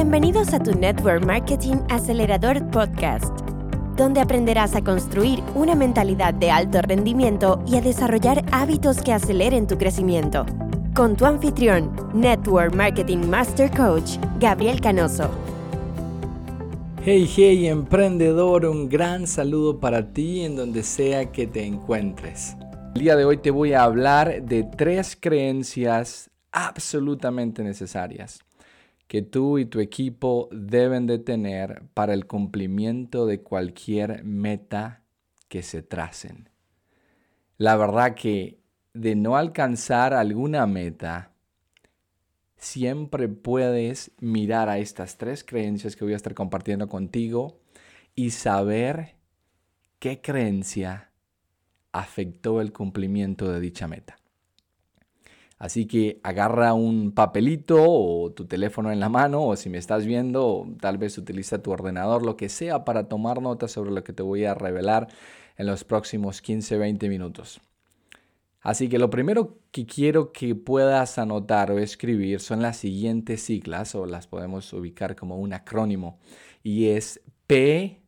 Bienvenidos a tu Network Marketing Acelerador Podcast, donde aprenderás a construir una mentalidad de alto rendimiento y a desarrollar hábitos que aceleren tu crecimiento. Con tu anfitrión, Network Marketing Master Coach, Gabriel Canoso. Hey, hey, emprendedor, un gran saludo para ti en donde sea que te encuentres. El día de hoy te voy a hablar de tres creencias absolutamente necesarias que tú y tu equipo deben de tener para el cumplimiento de cualquier meta que se tracen. La verdad que de no alcanzar alguna meta, siempre puedes mirar a estas tres creencias que voy a estar compartiendo contigo y saber qué creencia afectó el cumplimiento de dicha meta. Así que agarra un papelito o tu teléfono en la mano o si me estás viendo, tal vez utiliza tu ordenador, lo que sea para tomar notas sobre lo que te voy a revelar en los próximos 15-20 minutos. Así que lo primero que quiero que puedas anotar o escribir son las siguientes siglas o las podemos ubicar como un acrónimo y es PHD.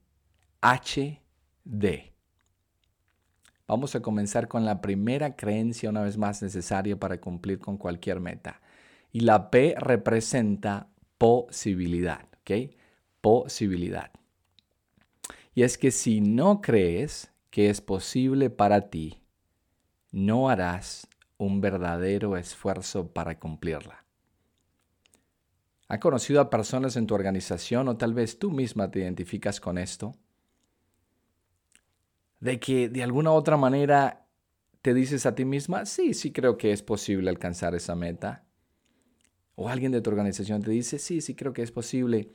Vamos a comenzar con la primera creencia una vez más necesaria para cumplir con cualquier meta. Y la P representa posibilidad, ¿ok? Posibilidad. Y es que si no crees que es posible para ti, no harás un verdadero esfuerzo para cumplirla. ¿Ha conocido a personas en tu organización o tal vez tú misma te identificas con esto? De que de alguna otra manera te dices a ti misma, sí, sí creo que es posible alcanzar esa meta. O alguien de tu organización te dice, sí, sí creo que es posible,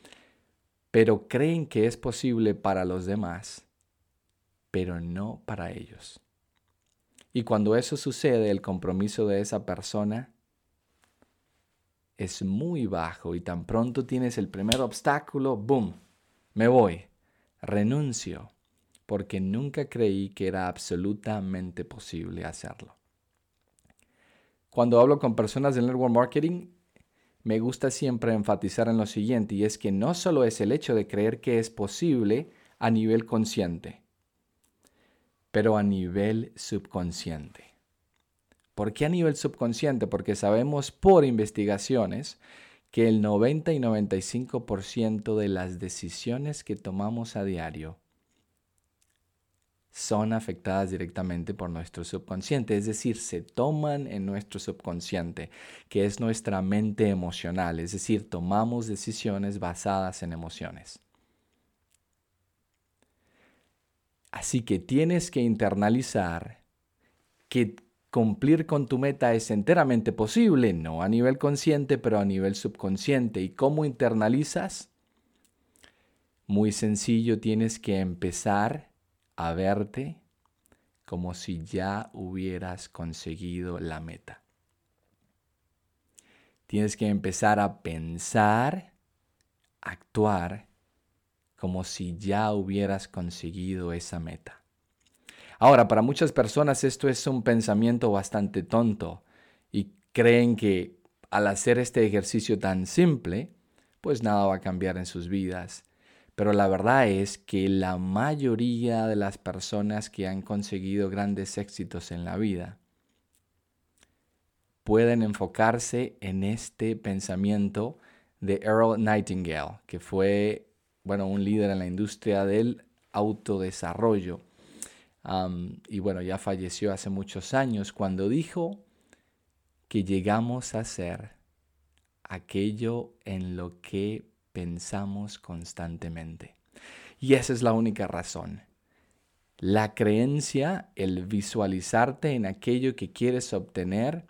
pero creen que es posible para los demás, pero no para ellos. Y cuando eso sucede, el compromiso de esa persona es muy bajo y tan pronto tienes el primer obstáculo, ¡boom! Me voy, renuncio porque nunca creí que era absolutamente posible hacerlo. Cuando hablo con personas del network marketing, me gusta siempre enfatizar en lo siguiente, y es que no solo es el hecho de creer que es posible a nivel consciente, pero a nivel subconsciente. ¿Por qué a nivel subconsciente? Porque sabemos por investigaciones que el 90 y 95% de las decisiones que tomamos a diario son afectadas directamente por nuestro subconsciente, es decir, se toman en nuestro subconsciente, que es nuestra mente emocional, es decir, tomamos decisiones basadas en emociones. Así que tienes que internalizar que cumplir con tu meta es enteramente posible, no a nivel consciente, pero a nivel subconsciente. ¿Y cómo internalizas? Muy sencillo, tienes que empezar a verte como si ya hubieras conseguido la meta. Tienes que empezar a pensar, actuar como si ya hubieras conseguido esa meta. Ahora, para muchas personas esto es un pensamiento bastante tonto y creen que al hacer este ejercicio tan simple, pues nada va a cambiar en sus vidas pero la verdad es que la mayoría de las personas que han conseguido grandes éxitos en la vida pueden enfocarse en este pensamiento de Earl Nightingale, que fue, bueno, un líder en la industria del autodesarrollo. y bueno, ya falleció hace muchos años cuando dijo que llegamos a ser aquello en lo que pensamos constantemente. Y esa es la única razón. La creencia, el visualizarte en aquello que quieres obtener,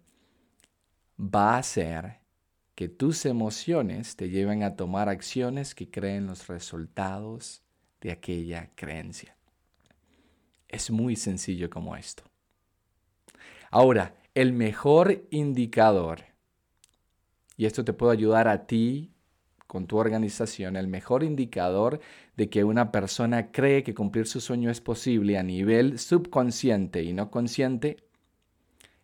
va a hacer que tus emociones te lleven a tomar acciones que creen los resultados de aquella creencia. Es muy sencillo como esto. Ahora, el mejor indicador, y esto te puede ayudar a ti con tu organización, el mejor indicador de que una persona cree que cumplir su sueño es posible a nivel subconsciente y no consciente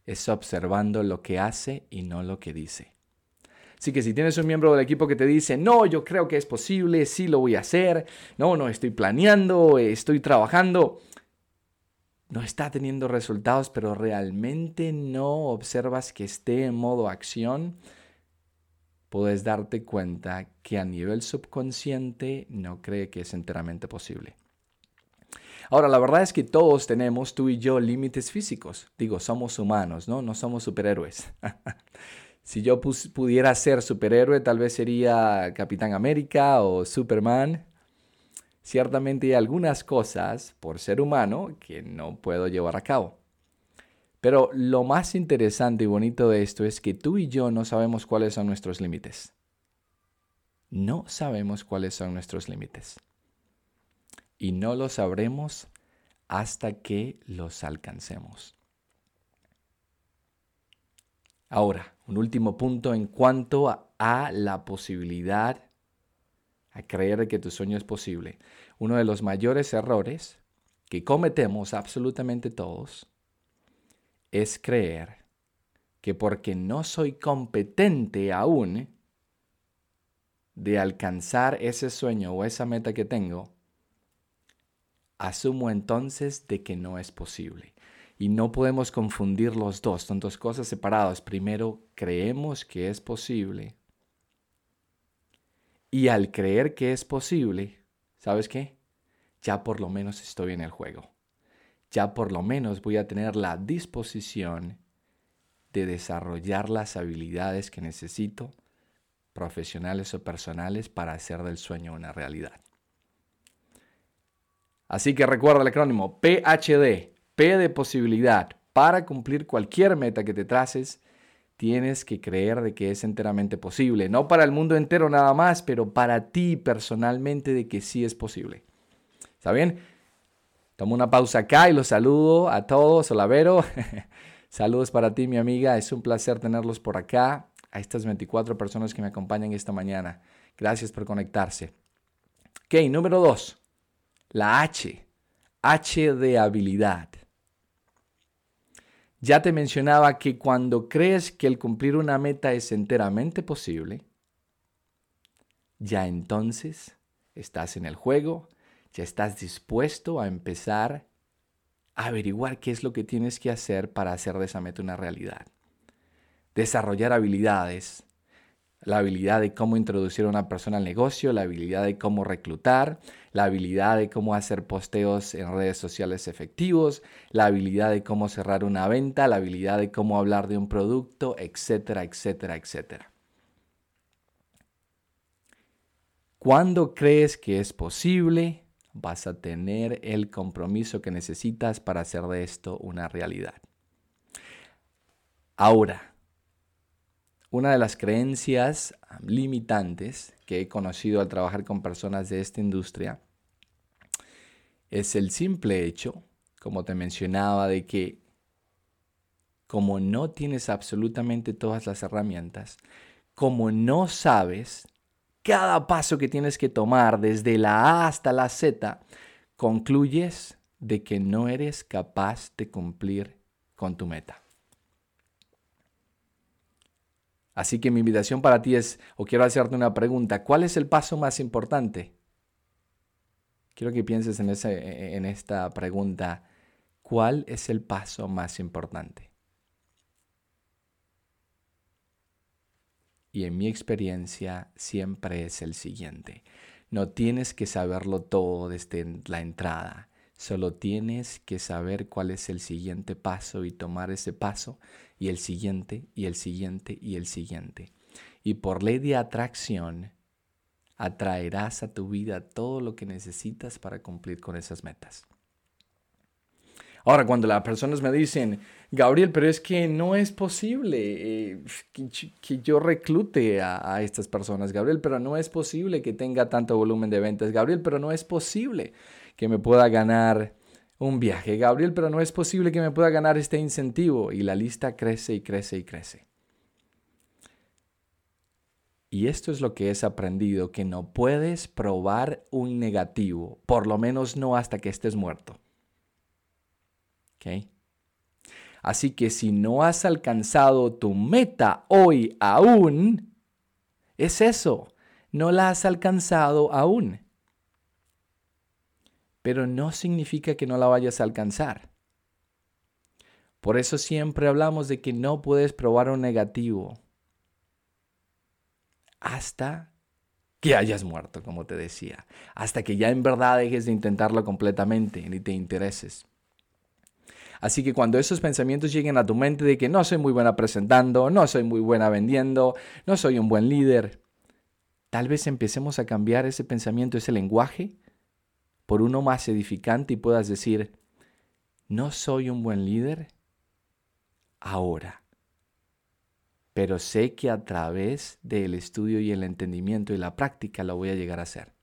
es observando lo que hace y no lo que dice. Así que si tienes un miembro del equipo que te dice, no, yo creo que es posible, sí lo voy a hacer, no, no, estoy planeando, estoy trabajando, no está teniendo resultados, pero realmente no observas que esté en modo acción, puedes darte cuenta que a nivel subconsciente no cree que es enteramente posible. Ahora, la verdad es que todos tenemos, tú y yo, límites físicos. Digo, somos humanos, ¿no? No somos superhéroes. Si yo pudiera ser superhéroe, tal vez sería Capitán América o Superman. Ciertamente hay algunas cosas por ser humano que no puedo llevar a cabo. Pero lo más interesante y bonito de esto es que tú y yo no sabemos cuáles son nuestros límites. No sabemos cuáles son nuestros límites. Y no lo sabremos hasta que los alcancemos. Ahora, un último punto en cuanto a, la posibilidad, a creer que tu sueño es posible. Uno de los mayores errores que cometemos absolutamente todos es creer que porque no soy competente aún de alcanzar ese sueño o esa meta que tengo, asumo entonces de que no es posible. Y no podemos confundir los dos, son dos cosas separadas. Primero, creemos que es posible. Y al creer que es posible, ¿sabes qué? Ya por lo menos estoy en el juego. Ya por lo menos voy a tener la disposición de desarrollar las habilidades que necesito, profesionales o personales, para hacer del sueño una realidad. Así que recuerda el acrónimo PHD, P de posibilidad. Para cumplir cualquier meta que te traces, tienes que creer de que es enteramente posible. No para el mundo entero nada más, pero para ti personalmente de que sí es posible. ¿Está bien? Tomo una pausa acá y los saludo a todos. Saludos para ti, mi amiga. Es un placer tenerlos por acá. A estas 24 personas que me acompañan esta mañana. Gracias por conectarse. Ok, número 2. La H. H de habilidad. Ya te mencionaba que cuando crees que el cumplir una meta es enteramente posible, ya entonces estás en el juego, ya estás dispuesto a empezar a averiguar qué es lo que tienes que hacer para hacer de esa meta una realidad. Desarrollar habilidades, la habilidad de cómo introducir a una persona al negocio, la habilidad de cómo reclutar, la habilidad de cómo hacer posteos en redes sociales efectivos, la habilidad de cómo cerrar una venta, la habilidad de cómo hablar de un producto, etcétera, etcétera, etcétera. Cuando crees que es posible, vas a tener el compromiso que necesitas para hacer de esto una realidad. Ahora, una de las creencias limitantes que he conocido al trabajar con personas de esta industria es el simple hecho, como te mencionaba, de que como no tienes absolutamente todas las herramientas, como no sabes cada paso que tienes que tomar desde la A hasta la Z, concluyes de que no eres capaz de cumplir con tu meta. Así que mi invitación para ti es, o quiero hacerte una pregunta, ¿cuál es el paso más importante? Quiero que pienses en, ese, en esta pregunta, ¿cuál es el paso más importante? Y en mi experiencia siempre es el siguiente. No tienes que saberlo todo desde la entrada. Solo tienes que saber cuál es el siguiente paso y tomar ese paso y el siguiente y el siguiente y el siguiente. Y por ley de atracción, atraerás a tu vida todo lo que necesitas para cumplir con esas metas. Ahora, cuando las personas me dicen, Gabriel, pero es que no es posible eh, que, yo reclute a, a, estas personas, Gabriel, pero no es posible que tenga tanto volumen de ventas, Gabriel, pero no es posible que me pueda ganar un viaje, Gabriel, pero no es posible que me pueda ganar este incentivo. Y la lista crece y crece y crece. Y esto es lo que he aprendido, que no puedes probar un negativo, por lo menos no hasta que estés muerto. ¿Ok? Así que si no has alcanzado tu meta hoy aún, Es eso, no la has alcanzado aún. Pero no significa que no la vayas a alcanzar. Por eso siempre hablamos de que no puedes probar un negativo hasta que hayas muerto, como te decía, hasta que ya en verdad dejes de intentarlo completamente ni te intereses. Así que cuando esos pensamientos lleguen a tu mente de que no soy muy buena presentando, no soy muy buena vendiendo, no soy un buen líder, tal vez empecemos a cambiar ese pensamiento, ese lenguaje, por uno más edificante y puedas decir, no soy un buen líder ahora, pero sé que a través del estudio y el entendimiento y la práctica lo voy a llegar a ser.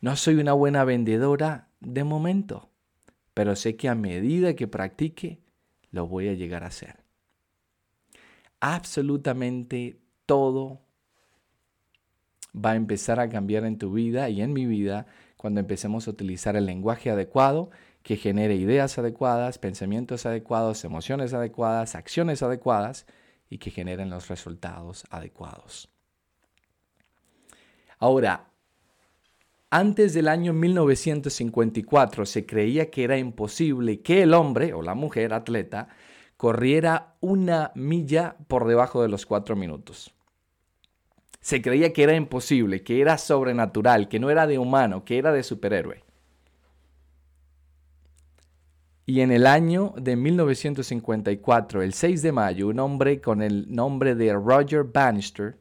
No soy una buena vendedora de momento, pero sé que a medida que practique, lo voy a llegar a hacer. Absolutamente todo va a empezar a cambiar en tu vida y en mi vida cuando empecemos a utilizar el lenguaje adecuado que genere ideas adecuadas, pensamientos adecuados, emociones adecuadas, acciones adecuadas y que generen los resultados adecuados. Ahora, antes del año 1954 se creía que era imposible que el hombre o la mujer atleta corriera una milla por debajo de los cuatro minutos. Se creía que era imposible, que era sobrenatural, que no era de humano, que era de superhéroe. Y en el año de 1954, el 6 de mayo, un hombre con el nombre de Roger Bannister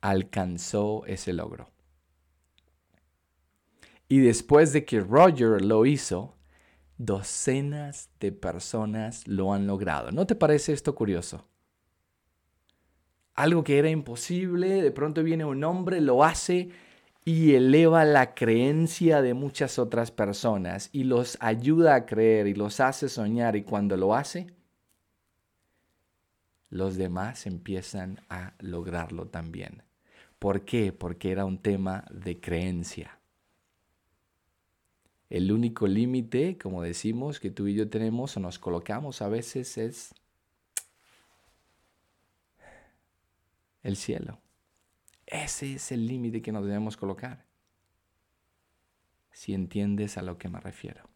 alcanzó ese logro. Y después de que Roger lo hizo, docenas de personas lo han logrado. ¿No te parece esto curioso? Algo que era imposible, de pronto viene un hombre, lo hace y eleva la creencia de muchas otras personas y los ayuda a creer y los hace soñar y cuando lo hace, los demás empiezan a lograrlo también. ¿Por qué? Porque era un tema de creencia. El único límite, como decimos, que tú y yo tenemos o nos colocamos a veces es el cielo. Ese es el límite que nos debemos colocar. Si entiendes a lo que me refiero.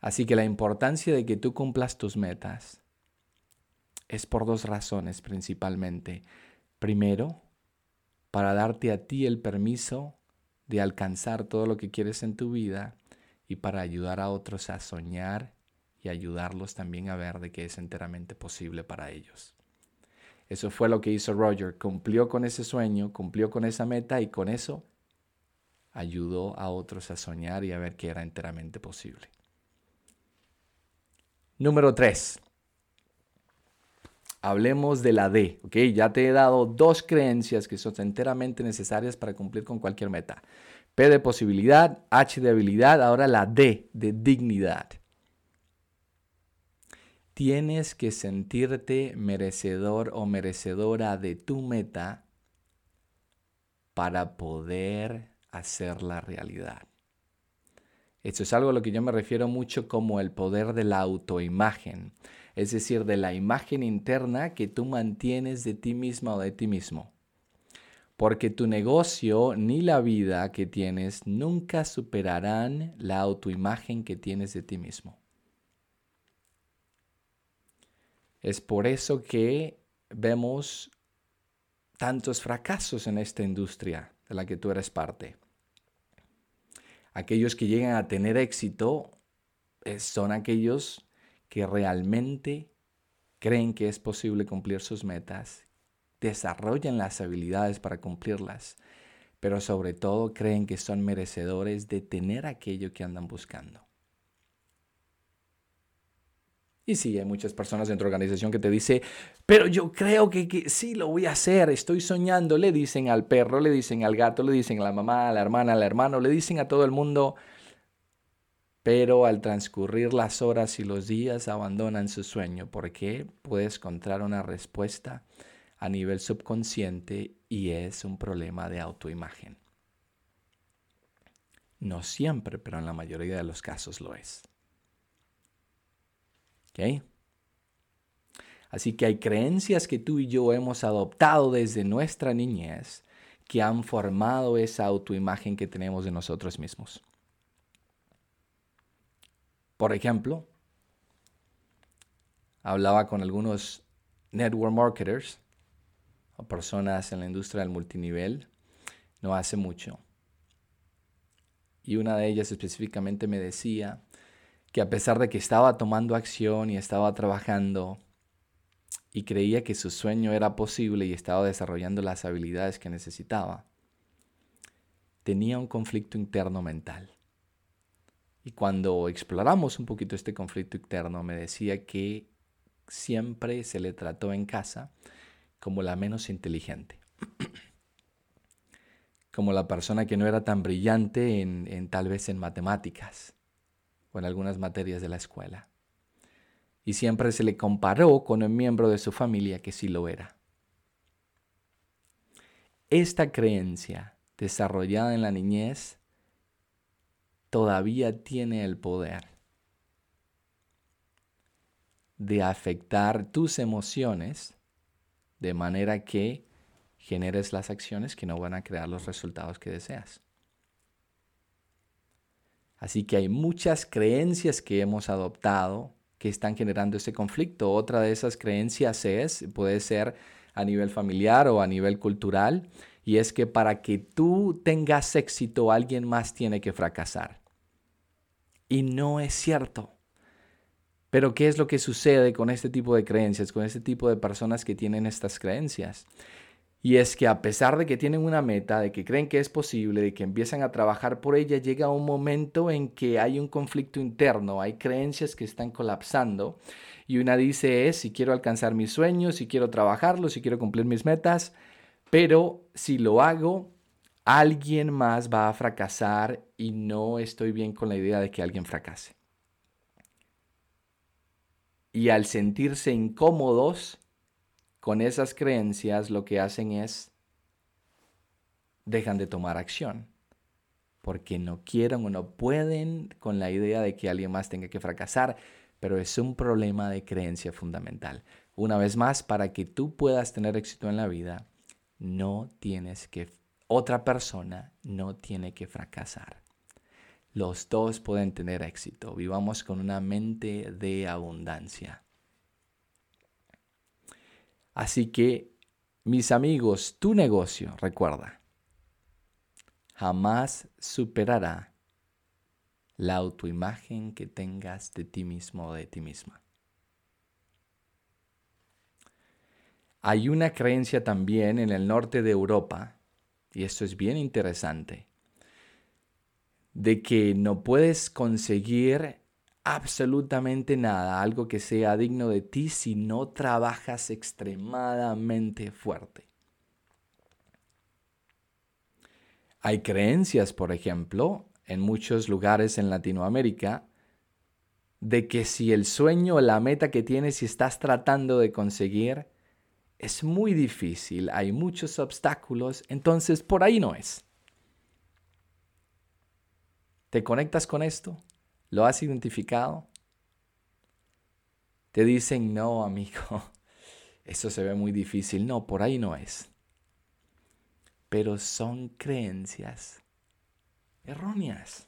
Así que la importancia de que tú cumplas tus metas es por dos razones principalmente. Primero, para darte a ti el permiso de alcanzar todo lo que quieres en tu vida y para ayudar a otros a soñar y ayudarlos también a ver de que es enteramente posible para ellos. Eso fue lo que hizo Roger. Cumplió con ese sueño, cumplió con esa meta y con eso ayudó a otros a soñar y a ver que era enteramente posible. Número 3. Hablemos de la D, ¿ok? Ya te he dado dos creencias que son enteramente necesarias para cumplir con cualquier meta. P de posibilidad, H de habilidad, ahora la D de dignidad. Tienes que sentirte merecedor o merecedora de tu meta para poder hacerla realidad. Esto es algo a lo que yo me refiero mucho como el poder de la autoimagen, es decir, de la imagen interna que tú mantienes de ti misma o de ti mismo. Porque tu negocio ni la vida que tienes nunca superarán la autoimagen que tienes de ti mismo. Es por eso que vemos tantos fracasos en esta industria de la que tú eres parte. Aquellos que llegan a tener éxito eh, son aquellos que realmente creen que es posible cumplir sus metas, desarrollan las habilidades para cumplirlas, pero sobre todo creen que son merecedores de tener aquello que andan buscando. Y sí, hay muchas personas de la organización que te dicen, pero yo creo que, que, sí lo voy a hacer, estoy soñando. Le dicen al perro, le dicen al gato, le dicen a la mamá, a la hermana, al hermano, le dicen a todo el mundo. Pero al transcurrir las horas y los días abandonan su sueño porque puedes encontrar una respuesta a nivel subconsciente y es un problema de autoimagen. No siempre, pero en la mayoría de los casos lo es. Así que hay creencias que tú y yo hemos adoptado desde nuestra niñez que han formado esa autoimagen que tenemos de nosotros mismos. Por ejemplo, hablaba con algunos network marketers o personas en la industria del multinivel no hace mucho. Y una de ellas específicamente me decía que a pesar de que estaba tomando acción y estaba trabajando y creía que su sueño era posible y estaba desarrollando las habilidades que necesitaba, tenía un conflicto interno mental. Y cuando exploramos un poquito este conflicto interno, me decía que siempre se le trató en casa como la menos inteligente, como la persona que no era tan brillante en, tal vez en matemáticas en algunas materias de la escuela. Y siempre se le comparó con un miembro de su familia que sí lo era. Esta creencia desarrollada en la niñez todavía tiene el poder de afectar tus emociones de manera que generes las acciones que no van a crear los resultados que deseas. Así que hay muchas creencias que hemos adoptado que están generando ese conflicto. Otra de esas creencias es, puede ser a nivel familiar o a nivel cultural, y es que para que tú tengas éxito alguien más tiene que fracasar. Y no es cierto. Pero ¿qué es lo que sucede con este tipo de creencias, con este tipo de personas que tienen estas creencias? Y es que a pesar de que tienen una meta, de que creen que es posible, de que empiezan a trabajar por ella, llega un momento en que hay un conflicto interno, hay creencias que están colapsando. Y una dice es si quiero alcanzar mis sueños, si quiero trabajarlo, si quiero cumplir mis metas, pero si lo hago, alguien más va a fracasar y no estoy bien con la idea de que alguien fracase. Y al sentirse incómodos con esas creencias, lo que hacen es dejan de tomar acción porque no quieren o no pueden con la idea de que alguien más tenga que fracasar, pero es un problema de creencia fundamental. Una vez más, para que tú puedas tener éxito en la vida, no tienes que, otra persona no tiene que fracasar los dos pueden tener éxito. Vivamos con una mente de abundancia. Así que, mis amigos, tu negocio, recuerda, jamás superará la autoimagen que tengas de ti mismo o de ti misma. Hay una creencia también en el norte de Europa, y esto es bien interesante, de que no puedes conseguir absolutamente nada, algo que sea digno de ti si no trabajas extremadamente fuerte. Hay creencias, por ejemplo, en muchos lugares en Latinoamérica, de que si el sueño o la meta que tienes y estás tratando de conseguir es muy difícil, hay muchos obstáculos, entonces por ahí no es. ¿Te conectas con esto? ¿Lo has identificado? Te dicen, no, amigo, eso se ve muy difícil. No, por ahí no es. Pero son creencias erróneas.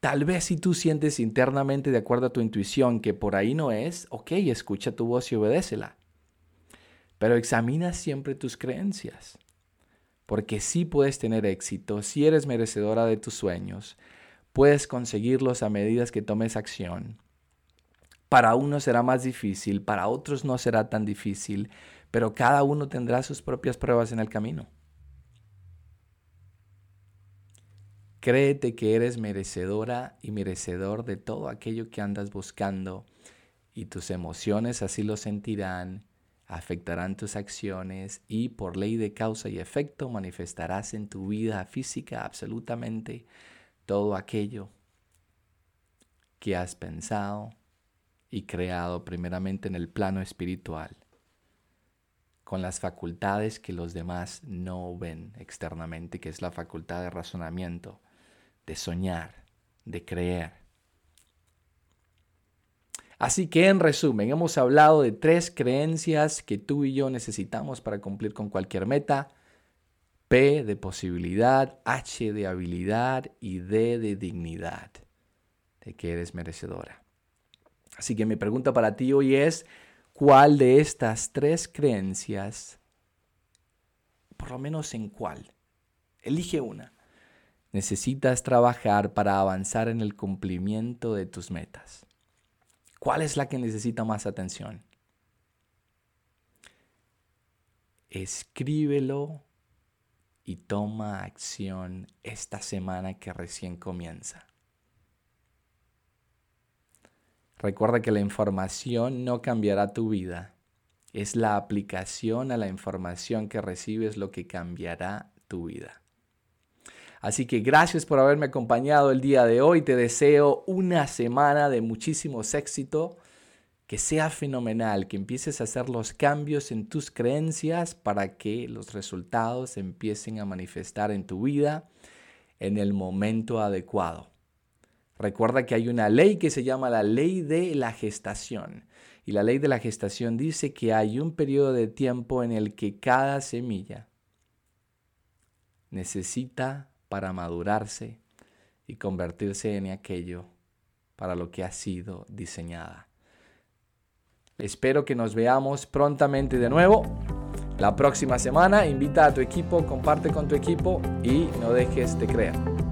Tal vez si tú sientes internamente de acuerdo a tu intuición que por ahí no es, ok, escucha tu voz y obedécela. Pero examina siempre tus creencias porque sí puedes tener éxito, si eres merecedora de tus sueños, puedes conseguirlos a medida que tomes acción. Para unos será más difícil, para otros no será tan difícil, pero cada uno tendrá sus propias pruebas en el camino. Créete que eres merecedora y merecedor de todo aquello que andas buscando y tus emociones así lo sentirán afectarán tus acciones y por ley de causa y efecto manifestarás en tu vida física absolutamente todo aquello que has pensado y creado primeramente en el plano espiritual, con las facultades que los demás no ven externamente, que es la facultad de razonamiento, de soñar, de creer. Así que en resumen, hemos hablado de tres creencias que tú y yo necesitamos para cumplir con cualquier meta. P de posibilidad, H de habilidad y D de dignidad, de que eres merecedora. Así que mi pregunta para ti hoy es, ¿cuál de estas tres creencias, por lo menos en cuál, elige una, necesitas trabajar para avanzar en el cumplimiento de tus metas? ¿Cuál es la que necesita más atención? Escríbelo y toma acción esta semana que recién comienza. Recuerda que la información no cambiará tu vida. Es la aplicación a la información que recibes lo que cambiará tu vida. Así que gracias por haberme acompañado el día de hoy. Te deseo una semana de muchísimos éxito, que sea fenomenal, que empieces a hacer los cambios en tus creencias para que los resultados empiecen a manifestar en tu vida en el momento adecuado. Recuerda que hay una ley que se llama la ley de la gestación. Y la ley de la gestación dice que hay un periodo de tiempo en el que cada semilla necesita para madurarse y convertirse en aquello para lo que ha sido diseñada. Espero que nos veamos prontamente de nuevo. La próxima semana invita a tu equipo, comparte con tu equipo y no dejes de creer.